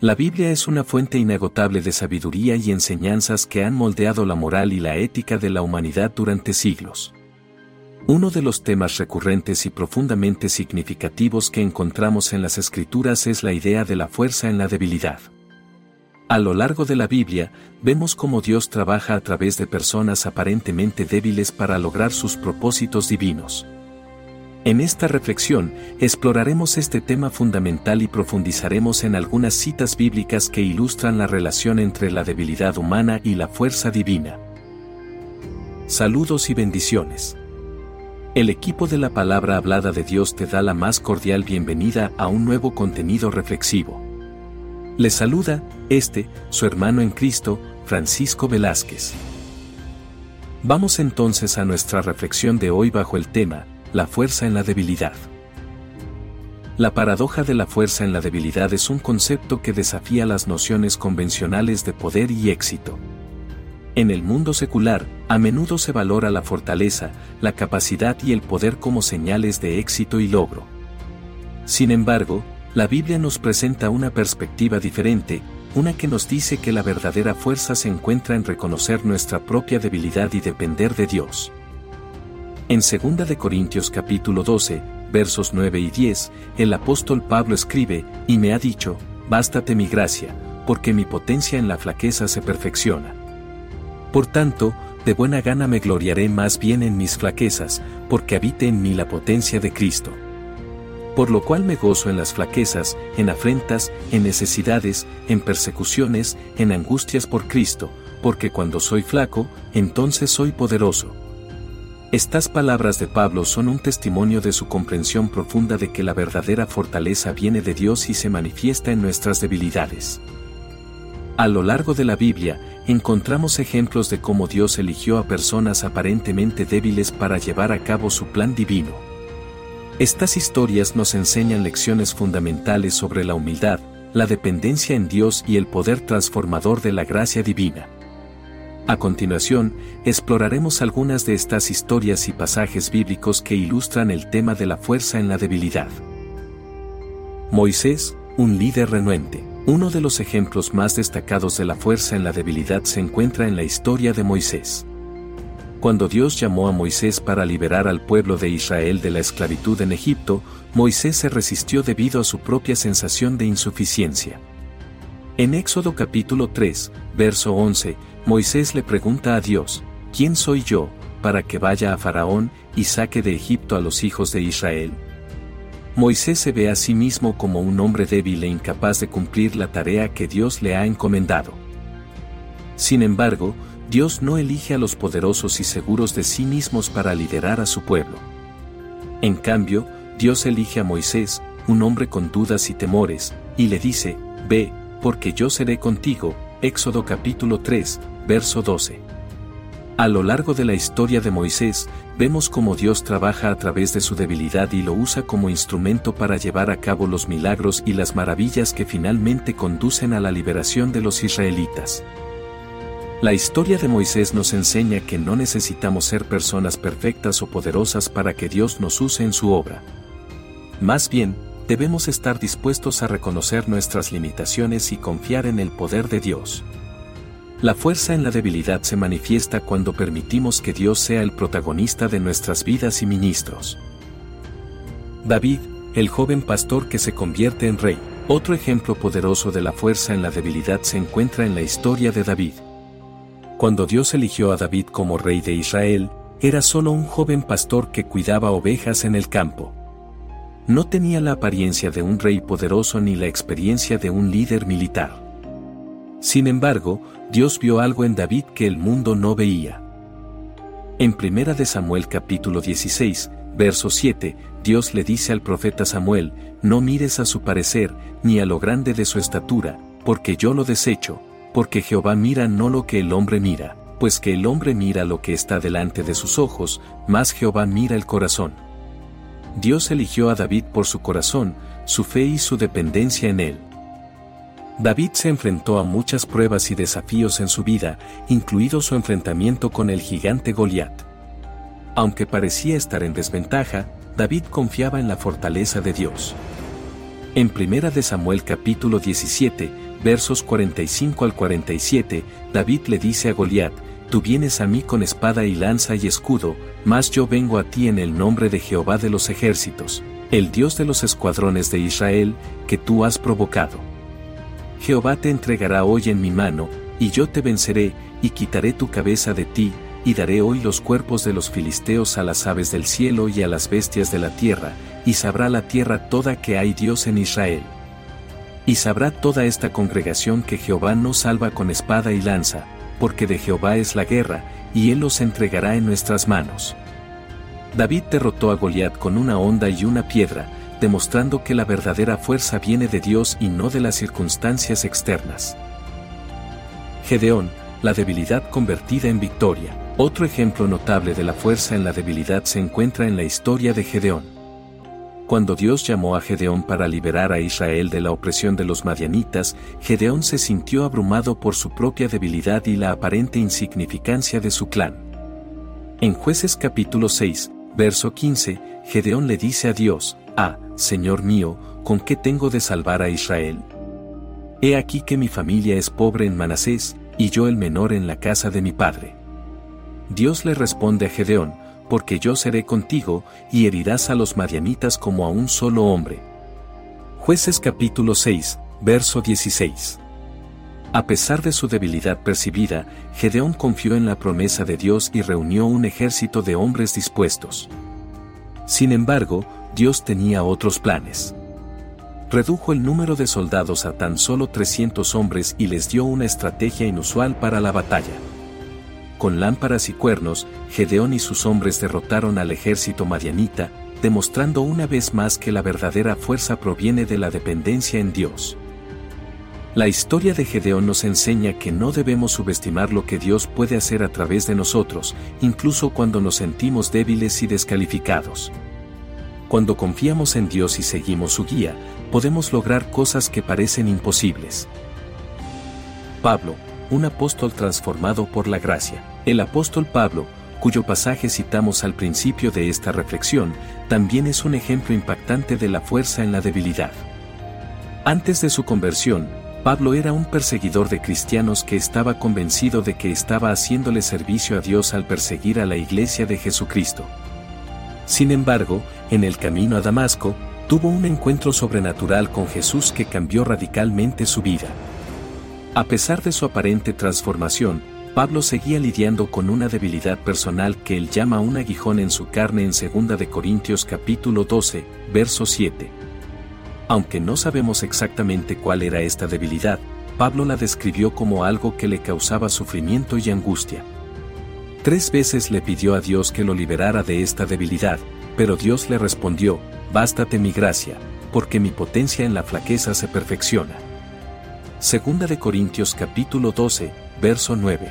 La Biblia es una fuente inagotable de sabiduría y enseñanzas que han moldeado la moral y la ética de la humanidad durante siglos. Uno de los temas recurrentes y profundamente significativos que encontramos en las escrituras es la idea de la fuerza en la debilidad. A lo largo de la Biblia, vemos cómo Dios trabaja a través de personas aparentemente débiles para lograr sus propósitos divinos. En esta reflexión, exploraremos este tema fundamental y profundizaremos en algunas citas bíblicas que ilustran la relación entre la debilidad humana y la fuerza divina. Saludos y bendiciones. El equipo de la palabra hablada de Dios te da la más cordial bienvenida a un nuevo contenido reflexivo. Le saluda, este, su hermano en Cristo, Francisco Velázquez. Vamos entonces a nuestra reflexión de hoy bajo el tema, la fuerza en la debilidad. La paradoja de la fuerza en la debilidad es un concepto que desafía las nociones convencionales de poder y éxito. En el mundo secular, a menudo se valora la fortaleza, la capacidad y el poder como señales de éxito y logro. Sin embargo, la Biblia nos presenta una perspectiva diferente, una que nos dice que la verdadera fuerza se encuentra en reconocer nuestra propia debilidad y depender de Dios. En 2 de Corintios capítulo 12, versos 9 y 10, el apóstol Pablo escribe, y me ha dicho, bástate mi gracia, porque mi potencia en la flaqueza se perfecciona. Por tanto, de buena gana me gloriaré más bien en mis flaquezas, porque habite en mí la potencia de Cristo. Por lo cual me gozo en las flaquezas, en afrentas, en necesidades, en persecuciones, en angustias por Cristo, porque cuando soy flaco, entonces soy poderoso. Estas palabras de Pablo son un testimonio de su comprensión profunda de que la verdadera fortaleza viene de Dios y se manifiesta en nuestras debilidades. A lo largo de la Biblia, encontramos ejemplos de cómo Dios eligió a personas aparentemente débiles para llevar a cabo su plan divino. Estas historias nos enseñan lecciones fundamentales sobre la humildad, la dependencia en Dios y el poder transformador de la gracia divina. A continuación, exploraremos algunas de estas historias y pasajes bíblicos que ilustran el tema de la fuerza en la debilidad. Moisés, un líder renuente. Uno de los ejemplos más destacados de la fuerza en la debilidad se encuentra en la historia de Moisés. Cuando Dios llamó a Moisés para liberar al pueblo de Israel de la esclavitud en Egipto, Moisés se resistió debido a su propia sensación de insuficiencia. En Éxodo capítulo 3, verso 11, Moisés le pregunta a Dios, ¿quién soy yo, para que vaya a Faraón y saque de Egipto a los hijos de Israel? Moisés se ve a sí mismo como un hombre débil e incapaz de cumplir la tarea que Dios le ha encomendado. Sin embargo, Dios no elige a los poderosos y seguros de sí mismos para liderar a su pueblo. En cambio, Dios elige a Moisés, un hombre con dudas y temores, y le dice, Ve, porque yo seré contigo, Éxodo capítulo 3, verso 12. A lo largo de la historia de Moisés, vemos cómo Dios trabaja a través de su debilidad y lo usa como instrumento para llevar a cabo los milagros y las maravillas que finalmente conducen a la liberación de los israelitas. La historia de Moisés nos enseña que no necesitamos ser personas perfectas o poderosas para que Dios nos use en su obra. Más bien, debemos estar dispuestos a reconocer nuestras limitaciones y confiar en el poder de Dios. La fuerza en la debilidad se manifiesta cuando permitimos que Dios sea el protagonista de nuestras vidas y ministros. David, el joven pastor que se convierte en rey. Otro ejemplo poderoso de la fuerza en la debilidad se encuentra en la historia de David. Cuando Dios eligió a David como rey de Israel, era solo un joven pastor que cuidaba ovejas en el campo. No tenía la apariencia de un rey poderoso ni la experiencia de un líder militar. Sin embargo, Dios vio algo en David que el mundo no veía. En 1 de Samuel capítulo 16, verso 7, Dios le dice al profeta Samuel, no mires a su parecer, ni a lo grande de su estatura, porque yo lo desecho, porque Jehová mira no lo que el hombre mira, pues que el hombre mira lo que está delante de sus ojos, mas Jehová mira el corazón. Dios eligió a David por su corazón, su fe y su dependencia en él. David se enfrentó a muchas pruebas y desafíos en su vida, incluido su enfrentamiento con el gigante Goliat. Aunque parecía estar en desventaja, David confiaba en la fortaleza de Dios. En 1 de Samuel capítulo 17, versos 45 al 47, David le dice a Goliat, Tú vienes a mí con espada y lanza y escudo, mas yo vengo a ti en el nombre de Jehová de los ejércitos, el Dios de los escuadrones de Israel, que tú has provocado. Jehová te entregará hoy en mi mano, y yo te venceré, y quitaré tu cabeza de ti, y daré hoy los cuerpos de los filisteos a las aves del cielo y a las bestias de la tierra, y sabrá la tierra toda que hay Dios en Israel. Y sabrá toda esta congregación que Jehová no salva con espada y lanza, porque de Jehová es la guerra, y él los entregará en nuestras manos. David derrotó a Goliat con una honda y una piedra, demostrando que la verdadera fuerza viene de Dios y no de las circunstancias externas. Gedeón, la debilidad convertida en victoria. Otro ejemplo notable de la fuerza en la debilidad se encuentra en la historia de Gedeón. Cuando Dios llamó a Gedeón para liberar a Israel de la opresión de los madianitas, Gedeón se sintió abrumado por su propia debilidad y la aparente insignificancia de su clan. En jueces capítulo 6, verso 15, Gedeón le dice a Dios, Ah, Señor mío, ¿con qué tengo de salvar a Israel? He aquí que mi familia es pobre en Manasés, y yo el menor en la casa de mi padre. Dios le responde a Gedeón, porque yo seré contigo, y herirás a los madianitas como a un solo hombre. Jueces capítulo 6, verso 16. A pesar de su debilidad percibida, Gedeón confió en la promesa de Dios y reunió un ejército de hombres dispuestos. Sin embargo, Dios tenía otros planes. Redujo el número de soldados a tan solo 300 hombres y les dio una estrategia inusual para la batalla. Con lámparas y cuernos, Gedeón y sus hombres derrotaron al ejército madianita, demostrando una vez más que la verdadera fuerza proviene de la dependencia en Dios. La historia de Gedeón nos enseña que no debemos subestimar lo que Dios puede hacer a través de nosotros, incluso cuando nos sentimos débiles y descalificados. Cuando confiamos en Dios y seguimos su guía, podemos lograr cosas que parecen imposibles. Pablo, un apóstol transformado por la gracia. El apóstol Pablo, cuyo pasaje citamos al principio de esta reflexión, también es un ejemplo impactante de la fuerza en la debilidad. Antes de su conversión, Pablo era un perseguidor de cristianos que estaba convencido de que estaba haciéndole servicio a Dios al perseguir a la iglesia de Jesucristo. Sin embargo, en el camino a Damasco, tuvo un encuentro sobrenatural con Jesús que cambió radicalmente su vida. A pesar de su aparente transformación, Pablo seguía lidiando con una debilidad personal que él llama un aguijón en su carne en 2 de Corintios capítulo 12, verso 7. Aunque no sabemos exactamente cuál era esta debilidad, Pablo la describió como algo que le causaba sufrimiento y angustia. Tres veces le pidió a Dios que lo liberara de esta debilidad, pero Dios le respondió, Bástate mi gracia, porque mi potencia en la flaqueza se perfecciona. Segunda de Corintios capítulo 12, verso 9.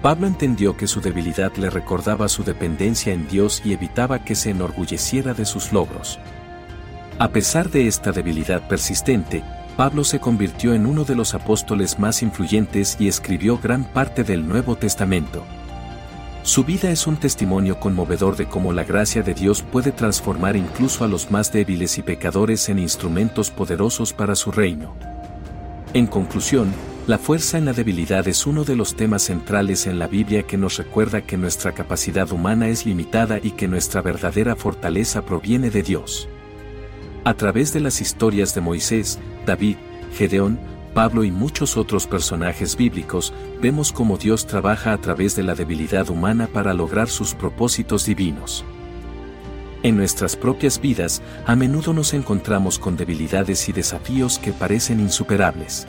Pablo entendió que su debilidad le recordaba su dependencia en Dios y evitaba que se enorgulleciera de sus logros. A pesar de esta debilidad persistente, Pablo se convirtió en uno de los apóstoles más influyentes y escribió gran parte del Nuevo Testamento. Su vida es un testimonio conmovedor de cómo la gracia de Dios puede transformar incluso a los más débiles y pecadores en instrumentos poderosos para su reino. En conclusión, la fuerza en la debilidad es uno de los temas centrales en la Biblia que nos recuerda que nuestra capacidad humana es limitada y que nuestra verdadera fortaleza proviene de Dios. A través de las historias de Moisés, David, Gedeón, Pablo y muchos otros personajes bíblicos, vemos cómo Dios trabaja a través de la debilidad humana para lograr sus propósitos divinos. En nuestras propias vidas, a menudo nos encontramos con debilidades y desafíos que parecen insuperables.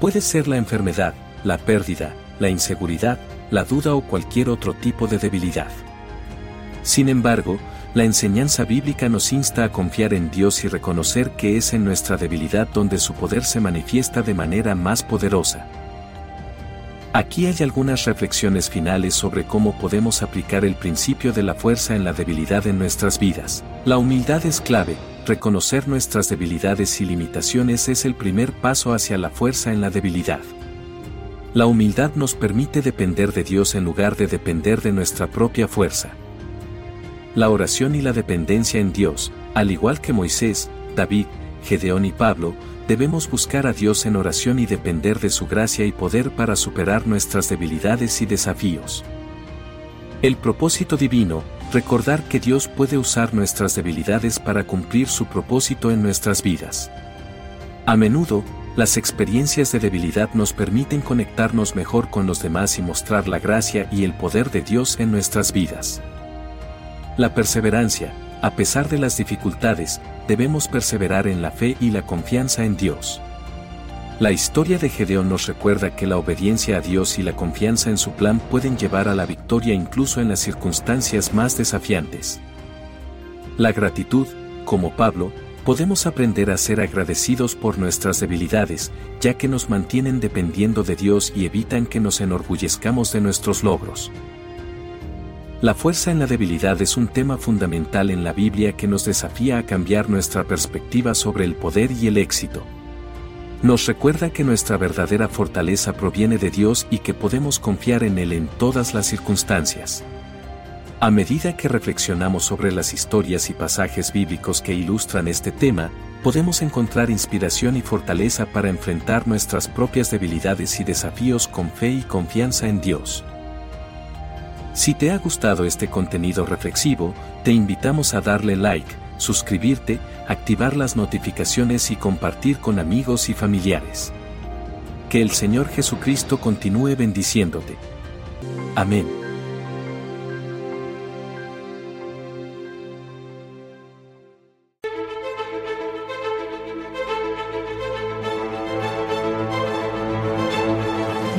Puede ser la enfermedad, la pérdida, la inseguridad, la duda o cualquier otro tipo de debilidad. Sin embargo, la enseñanza bíblica nos insta a confiar en Dios y reconocer que es en nuestra debilidad donde su poder se manifiesta de manera más poderosa. Aquí hay algunas reflexiones finales sobre cómo podemos aplicar el principio de la fuerza en la debilidad en nuestras vidas. La humildad es clave, reconocer nuestras debilidades y limitaciones es el primer paso hacia la fuerza en la debilidad. La humildad nos permite depender de Dios en lugar de depender de nuestra propia fuerza. La oración y la dependencia en Dios, al igual que Moisés, David, Gedeón y Pablo, debemos buscar a Dios en oración y depender de su gracia y poder para superar nuestras debilidades y desafíos. El propósito divino, recordar que Dios puede usar nuestras debilidades para cumplir su propósito en nuestras vidas. A menudo, las experiencias de debilidad nos permiten conectarnos mejor con los demás y mostrar la gracia y el poder de Dios en nuestras vidas. La perseverancia, a pesar de las dificultades, debemos perseverar en la fe y la confianza en Dios. La historia de Gedeón nos recuerda que la obediencia a Dios y la confianza en su plan pueden llevar a la victoria incluso en las circunstancias más desafiantes. La gratitud, como Pablo, podemos aprender a ser agradecidos por nuestras debilidades, ya que nos mantienen dependiendo de Dios y evitan que nos enorgullezcamos de nuestros logros. La fuerza en la debilidad es un tema fundamental en la Biblia que nos desafía a cambiar nuestra perspectiva sobre el poder y el éxito. Nos recuerda que nuestra verdadera fortaleza proviene de Dios y que podemos confiar en Él en todas las circunstancias. A medida que reflexionamos sobre las historias y pasajes bíblicos que ilustran este tema, podemos encontrar inspiración y fortaleza para enfrentar nuestras propias debilidades y desafíos con fe y confianza en Dios. Si te ha gustado este contenido reflexivo, te invitamos a darle like, suscribirte, activar las notificaciones y compartir con amigos y familiares. Que el Señor Jesucristo continúe bendiciéndote. Amén.